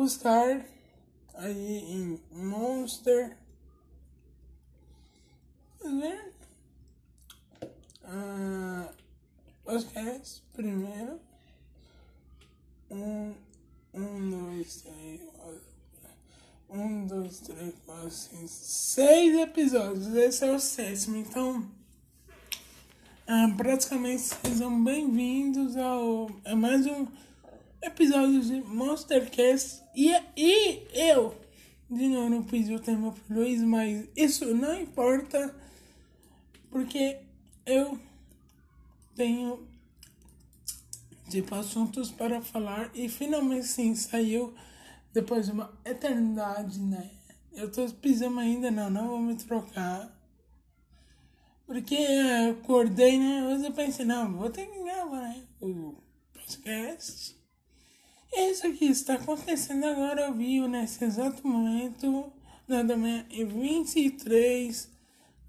buscar aí em Monster. Ver. Uh, podcast primeiro. Um, um, dois, três, quatro. Um, dois, três, quatro, cinco, seis episódios. Esse é o sétimo, então. Uh, praticamente sejam bem-vindos ao. É mais um episódio de Monstercast. E, e eu, de novo, não pedi o tema pro Luiz, mas isso não importa, porque eu tenho tipo assuntos para falar e finalmente sim saiu depois de uma eternidade, né? Eu tô pisando ainda, não, não vou me trocar. Porque eu acordei, né? Hoje eu pensei, não, vou ter que gravar, né? O podcast. E isso aqui está acontecendo agora ao vivo, nesse exato momento, nada mais em 23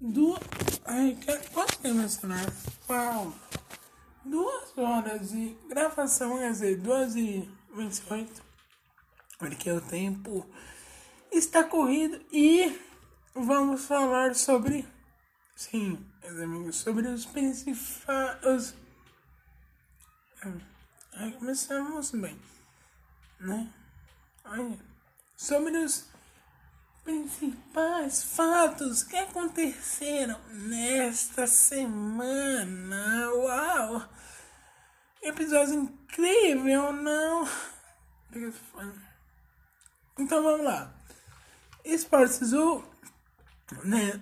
do. Ai, tempo é celular? Uau! Duas horas de gravação, quer dizer, duas e 28. Porque o tempo está corrido e vamos falar sobre. Sim, meus amigos, sobre os principais. Ai, começamos bem né? Olha, sobre os principais fatos que aconteceram nesta semana. Uau! Episódio incrível, não? Então vamos lá. Esportes o né,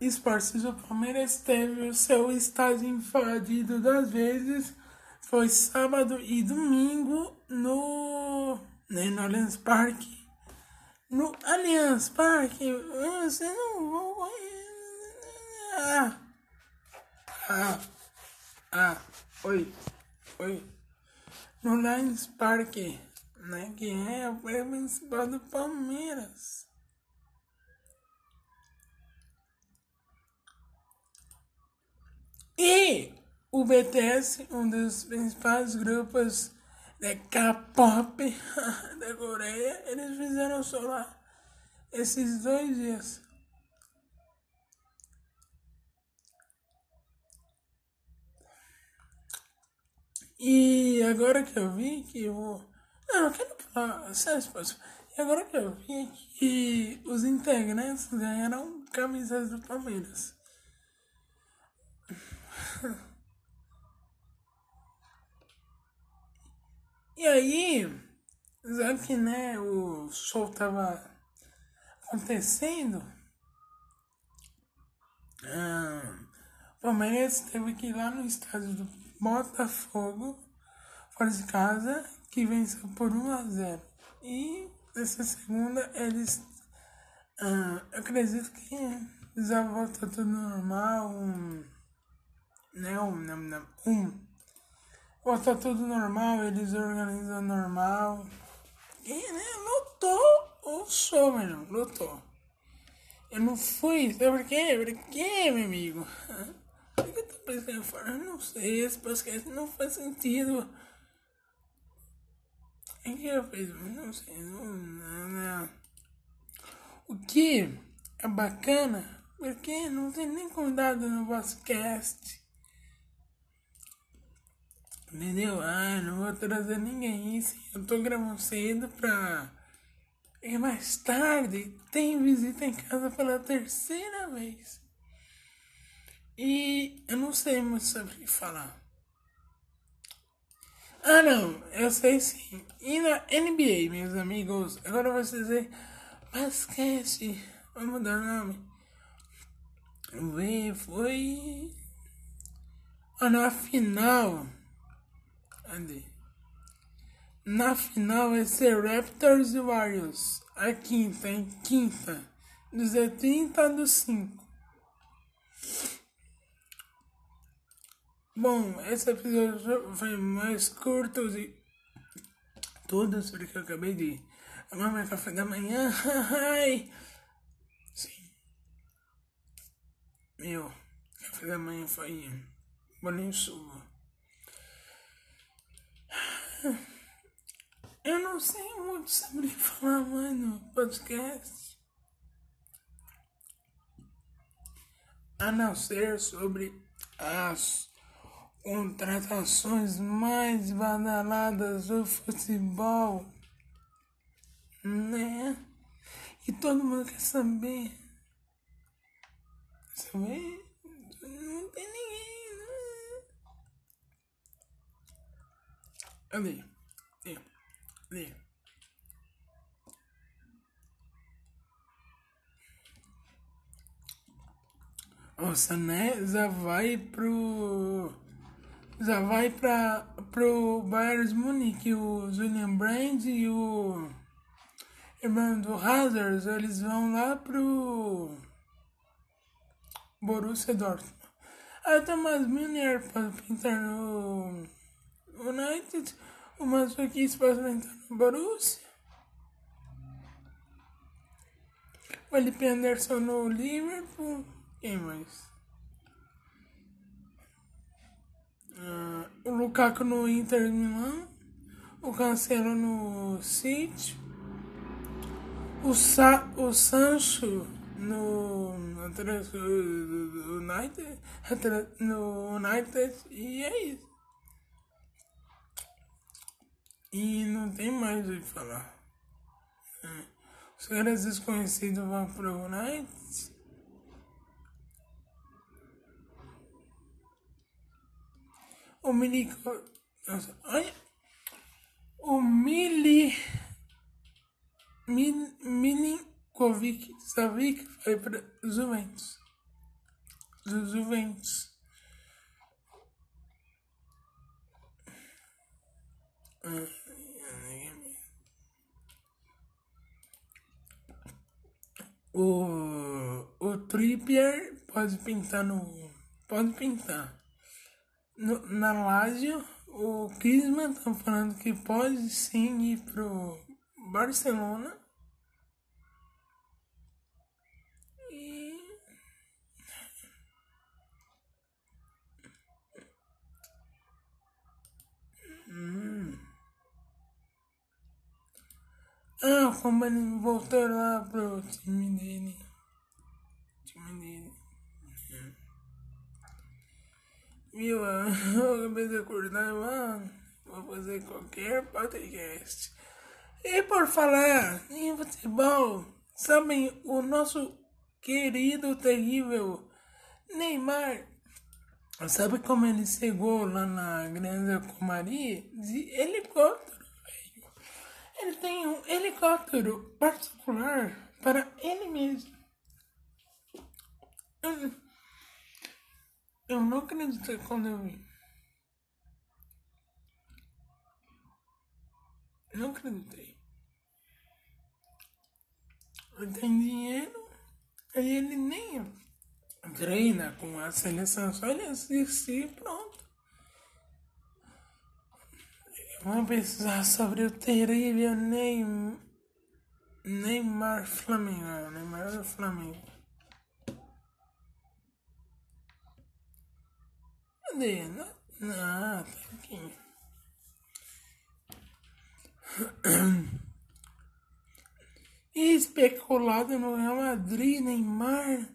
Esportes o Palmeiras teve o seu estádio invadido duas vezes. Foi sábado e domingo no, né, no Allianz Parque. No Allianz Parque, você não. Ah, ah, ah, oi, oi. No Allianz Parque, né, que é o principal do Palmeiras. E o BTS, um dos principais grupos de K-pop da Coreia, eles fizeram lá esses dois dias. E agora que eu vi que o. Não, não quero falar sério, E agora que eu vi que os integrantes ganharam camisas do Palmeiras. E aí, já que né, o show tava acontecendo, ah, o Palmeiras teve que ir lá no estádio do Botafogo, fora de casa, que venceu por 1 a 0. E nessa segunda eles ah, acredito que já volta tudo normal, um, né, um, um Pô, tá tudo normal, eles organizam normal. E, né, lutou o show, mano, lutou. Eu não fui, sabe por quê? Por quê, meu amigo? Por que eu tô pensando fora? Eu não sei, esse podcast não faz sentido. O que eu fiz? Não sei, não, não, não. O que é bacana, porque não tem nem convidado no podcast. Entendeu? Ah, não vou trazer ninguém. Sim, eu tô gravando cedo pra. E mais tarde tem visita em casa pela terceira vez. E eu não sei muito sobre o que falar. Ah, não, eu sei sim. E na NBA, meus amigos, agora vou dizer basquete. Vamos mudar o nome. Vê, foi. Ah, na final Cadê? Na final vai ser Raptors e Warriors. A quinta, em quinta. Do Z 30 do 5. Bom, esse episódio foi mais curto de todos, porque eu acabei de tomar meu café da manhã. Sim. Meu, café da manhã foi bolinho chuva. Eu não sei muito sobre falar mais no podcast. A não ser sobre as contratações mais badaladas do futebol, né? E todo mundo quer saber. Saber? Não tem ninguém, né? Ali. Ali. Ali. O Sané já vai pro. Já vai pra, pro Bayern Munique. O Julian Brand e o irmão do Hazard, eles vão lá pro Borussia Dortmund. Aí o Thomas Müller pode pintar no United. O pode pintar no Borussia. O Felipe Anderson no Liverpool. Quem mais? Uh, o Lukaku no Inter Milan. O Cancelo no City. O, Sa o Sancho no, no United. No United. E é isso. E não tem mais o que falar. É. Os caras desconhecidos vão pro United. o Milico, olha, o Mili, Mil, Milinkovic Savic vai para Juventus. Juventus. O, o Trippier pode pintar no. Pode pintar no, na Lazio, o Kisman tá falando que pode sim ir pro Barcelona. Ah, como ele voltou lá pro time dele. Time dele. Viu? Eu acabei de acordar, mano. Vou fazer qualquer podcast. E por falar em futebol, sabem o nosso querido, terrível Neymar. Sabe como ele chegou lá na Grande Comari? De helicóptero. Ele tem um helicóptero particular para ele mesmo. Eu não acreditei quando eu vi. Não acreditei. Ele tem dinheiro, aí ele nem treina com a seleção, só ele assistir e pronto. Vamos pensar sobre o terrível Neymar, Neymar Flamengo. Neymar do Flamengo. Cadê? Ah, tá aqui. Especulado no Real Madrid, Neymar.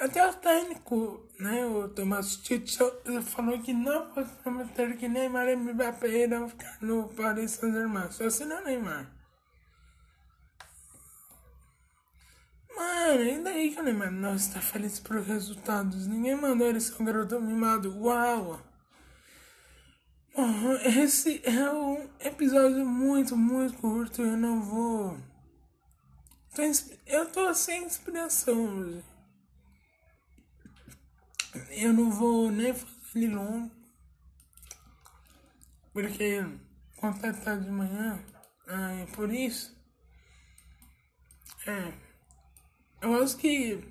Até o técnico, né, o Thomas Tuchel, falou que não pode prometer que Neymar e Mbappé irão ficar no Paris Saint-Germain, só se não Neymar. Mano, e daí que eu lembro? Nossa, tá feliz por resultados. Ninguém mandou ele ser um garoto mimado. Uau! esse é um episódio muito, muito curto. Eu não vou. Eu tô sem inspiração hoje. Eu não vou nem fazer ele longo. Porque tarde de manhã, é por isso. É. Eu acho que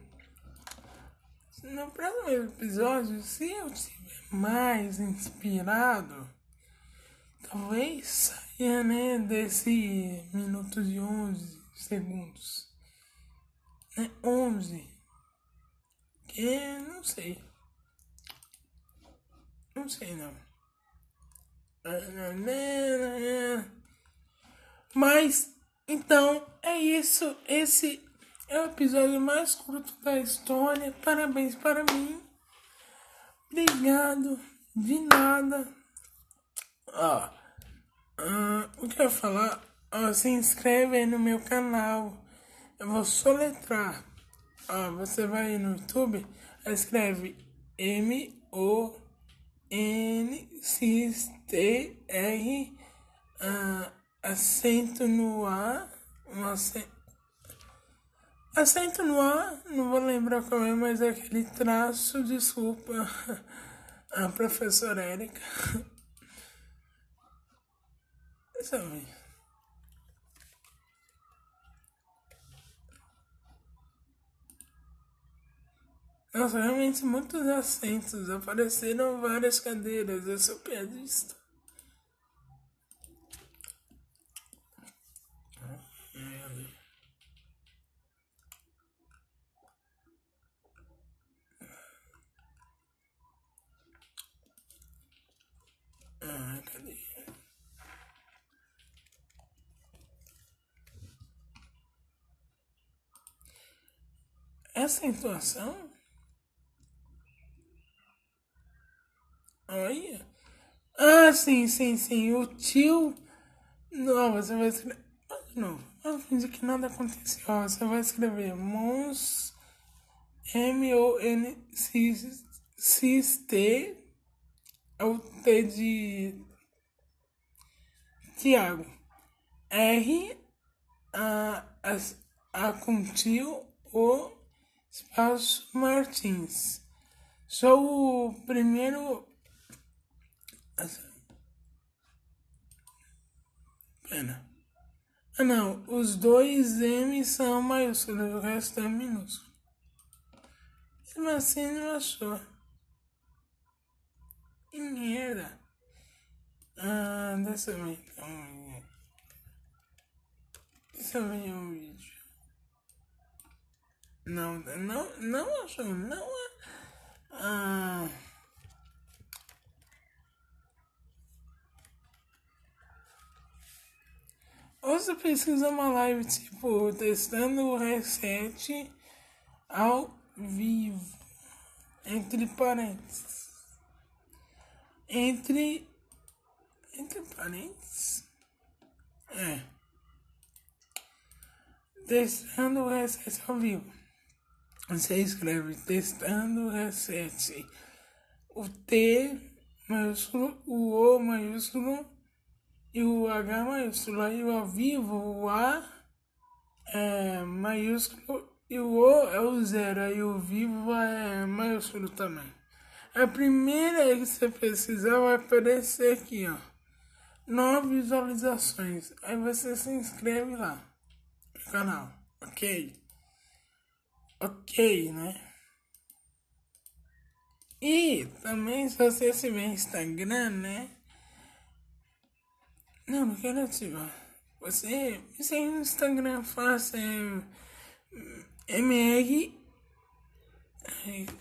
no próximo episódio, se eu estiver mais inspirado, talvez saia, né, desse minuto de 11 segundos. Né, 11. Que não sei. Não sei não. Mas, então, é isso. Esse é o episódio mais curto da história. Parabéns para mim. Obrigado. De nada. Ó, uh, o que eu ia falar? Ó, se inscreve aí no meu canal. Eu vou soletrar. Ó, você vai no YouTube, escreve M O N C T R uh, acento no A, um acento, acento no A, não vou lembrar qual é, mas é aquele traço, desculpa, a professora Érica. Sabe? Nossa, realmente muitos assentos, apareceram várias cadeiras, eu sou piadista. Cadê? Essa intuação Olha. Ah, sim, sim, sim. O tio. Não, você vai escrever. Não, vamos fingir que nada aconteceu. Você vai escrever Mons. M-O-N-C-T. É o T de. Tiago. R. A, a, a com tio. O. Espaço Martins. Sou o primeiro Pena. Ah não, os dois M são maiúsculos, o resto é minúsculo. Mesmo assim não achou. Que merda. Ah, deixa eu ver então. Deixa eu ver um vídeo. Não, não, não achou, não. Ah. Ou você precisa uma live tipo testando o reset ao vivo. Entre parênteses. Entre. Entre parênteses. É. Testando o reset ao vivo. Você escreve testando o reset. O T maiúsculo, o O maiúsculo e o H maiúsculo, aí o ao vivo, o A é maiúsculo e o O é o zero, aí o vivo é maiúsculo também. A primeira que você precisar vai aparecer aqui, ó. Nove visualizações. Aí você se inscreve lá no canal, ok? Ok, né? E também se você tiver Instagram, né? Não, não quero ativar. Você, você aí no Instagram faça é, MR.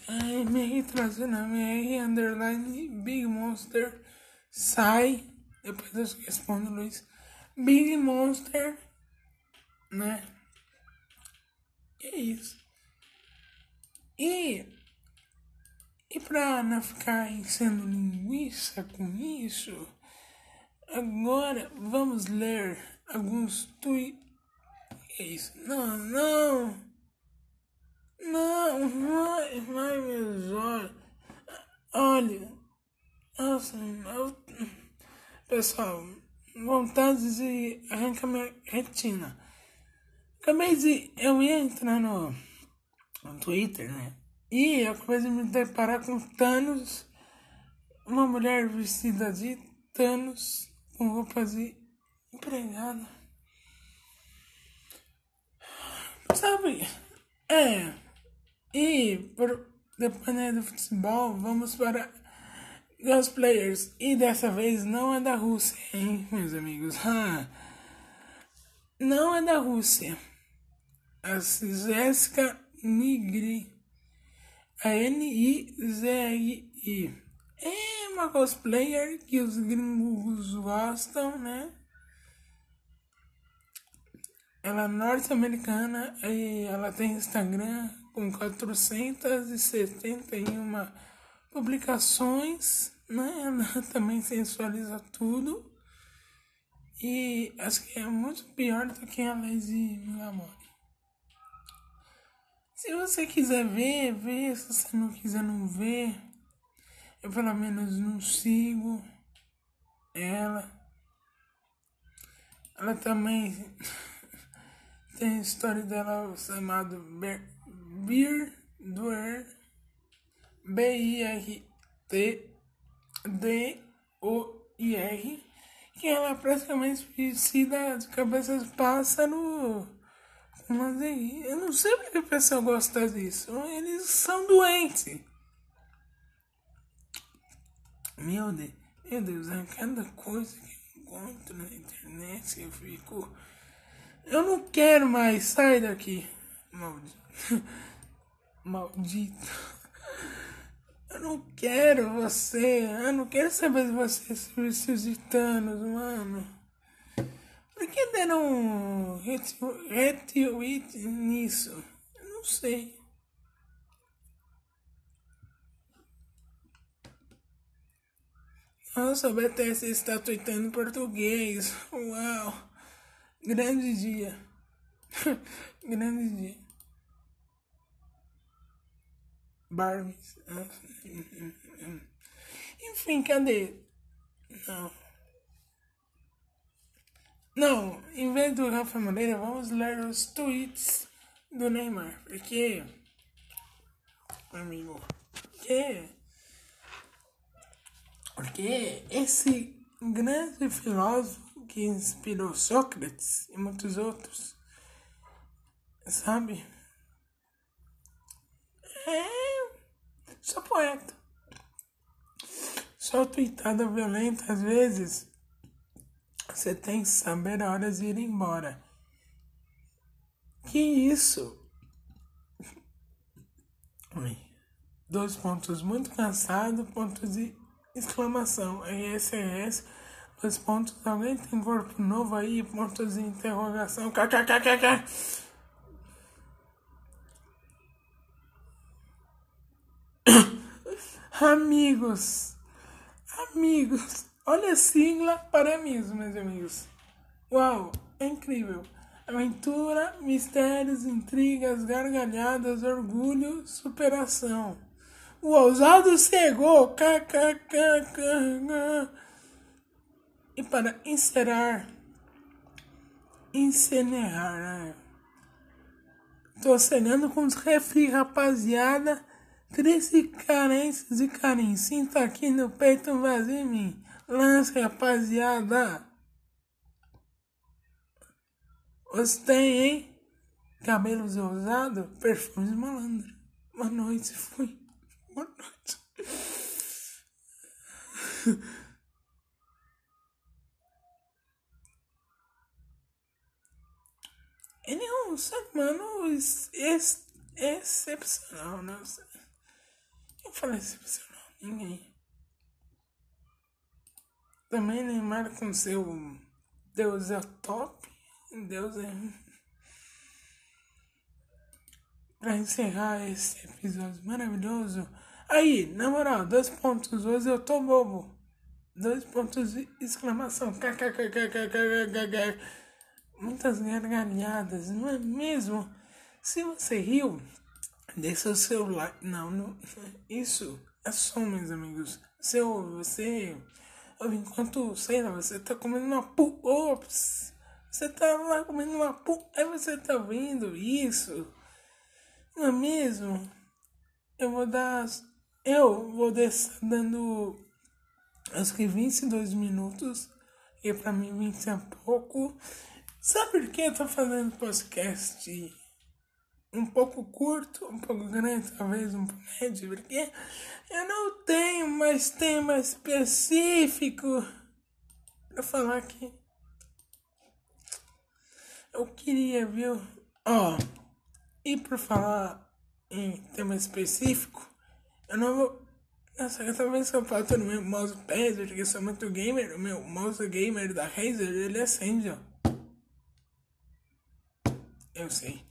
MR trazendo MR underline Big Monster. Sai. Depois eu respondo, Luiz. Big Monster. Né? É isso. E. E pra não ficar sendo linguiça com isso. Agora vamos ler alguns tweets. É isso? Não, não. Não, vai, vai meus olhos. Olha. Nossa, eu, pessoal, vontade de arrancar minha retina. Acabei de. Eu ia entrar no, no Twitter, né? E acabei de me deparar com Thanos, uma mulher vestida de Thanos roupas de empregada. Sabe? É. E por, dependendo do futebol, vamos para os players. E dessa vez não é da Rússia, hein, meus amigos? Não é da Rússia. A Jéssica Nigri. A N-I-Z-I-I. É, uma cosplayer que os gringos gostam, né? Ela é norte-americana e ela tem Instagram com 471 publicações, né? Ela também sensualiza tudo. E acho que é muito pior do que a Lazy Milamore. Se você quiser ver, vê. Se você não quiser, não ver. Eu pelo menos não sigo ela. Ela também tem a história dela chamada Beer Duer B-I-R-T-D-O-I-R que ela praticamente vestida de cabeça de pássaro mas eu não sei porque a pessoa gosta disso. Eles são doentes. Meu Deus, meu Deus, é cada coisa que encontro na internet eu fico. Eu não quero mais, sai daqui. Maldito. Maldito. Eu não quero você. Eu não quero saber de você sobre seus gitanos, mano. Por que deram retweet nisso? Eu não sei. Nossa, BTS está tweetando português. Uau! Grande dia. Grande dia. Barbies. Enfim, cadê? Não. Não, em vez do Rafa Moreira, vamos ler os tweets do Neymar. Porque, amigo, porque, porque esse grande filósofo que inspirou Sócrates e muitos outros, sabe? É só poeta. Só tweetada violenta às vezes você tem que saber a hora de ir embora. Que isso? Dois pontos muito cansado, pontos de exclamação. RSS, dois pontos. Alguém tem corpo novo aí? Pontos de interrogação. KKKKK. Amigos, amigos, Olha a sigla para mim, meus amigos. Uau, é incrível. Aventura, mistérios, intrigas, gargalhadas, orgulho, superação. O ousado cegou. KKKK. E para encerrar, encenar, né? Tô cegando com os refri, rapaziada. Triste carências e carinho. Sinta aqui no peito um vazio em mim. Lance, rapaziada. Você tem, hein? Cabelos ousados, perfumes malandro. Boa noite, fui. Boa noite. Ele é um ser humano ex excepcional, né? Quem fala excepcional? Ninguém. Também Neymar com seu Deus é top. Deus é. Pra encerrar esse episódio maravilhoso. Aí, na moral, dois pontos. Hoje eu tô bobo. Dois pontos de exclamação. Muitas gargalhadas, não é mesmo? Se você riu, deixa o seu like. Não, não. Isso é som, meus amigos. Seu, você enquanto, sei lá, você tá comendo uma pu... Ops! Você tá lá comendo uma pu... Aí você tá vendo isso. Não é mesmo? Eu vou dar... Eu vou deixar dando... Acho que 22 minutos. E pra mim 20 é pouco. Sabe por que eu tô fazendo podcast um pouco curto, um pouco grande, talvez um pouco médio, porque eu não tenho mais tema específico para falar aqui. Eu queria, viu? Ó, oh, e por falar em tema específico, eu não vou, Nossa, cada vez que eu bato no meu mousepad, porque eu sou muito gamer, o meu mouse gamer da Razer, ele acende, ó. Eu sei.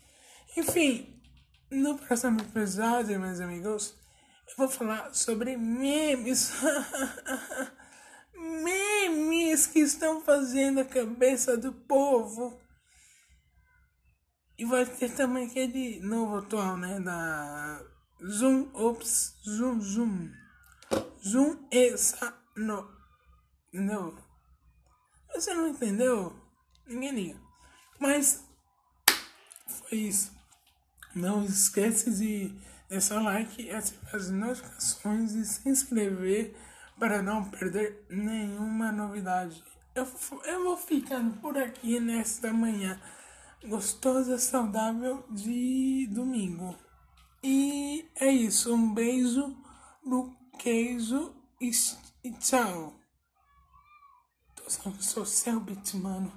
Enfim, no próximo episódio, meus amigos, eu vou falar sobre memes. memes que estão fazendo a cabeça do povo. E vai ter também aquele novo atual, né? Da Zoom, ops, Zoom, Zoom. Zoom essa no. Entendeu? Você não entendeu? Ninguém liga. Mas foi isso. Não esquece de deixar o like, ativar as notificações e se inscrever para não perder nenhuma novidade. Eu, eu vou ficando por aqui nesta manhã gostosa, saudável de domingo. E é isso. Um beijo no queijo e, tchau. Tô sou Selbit, mano.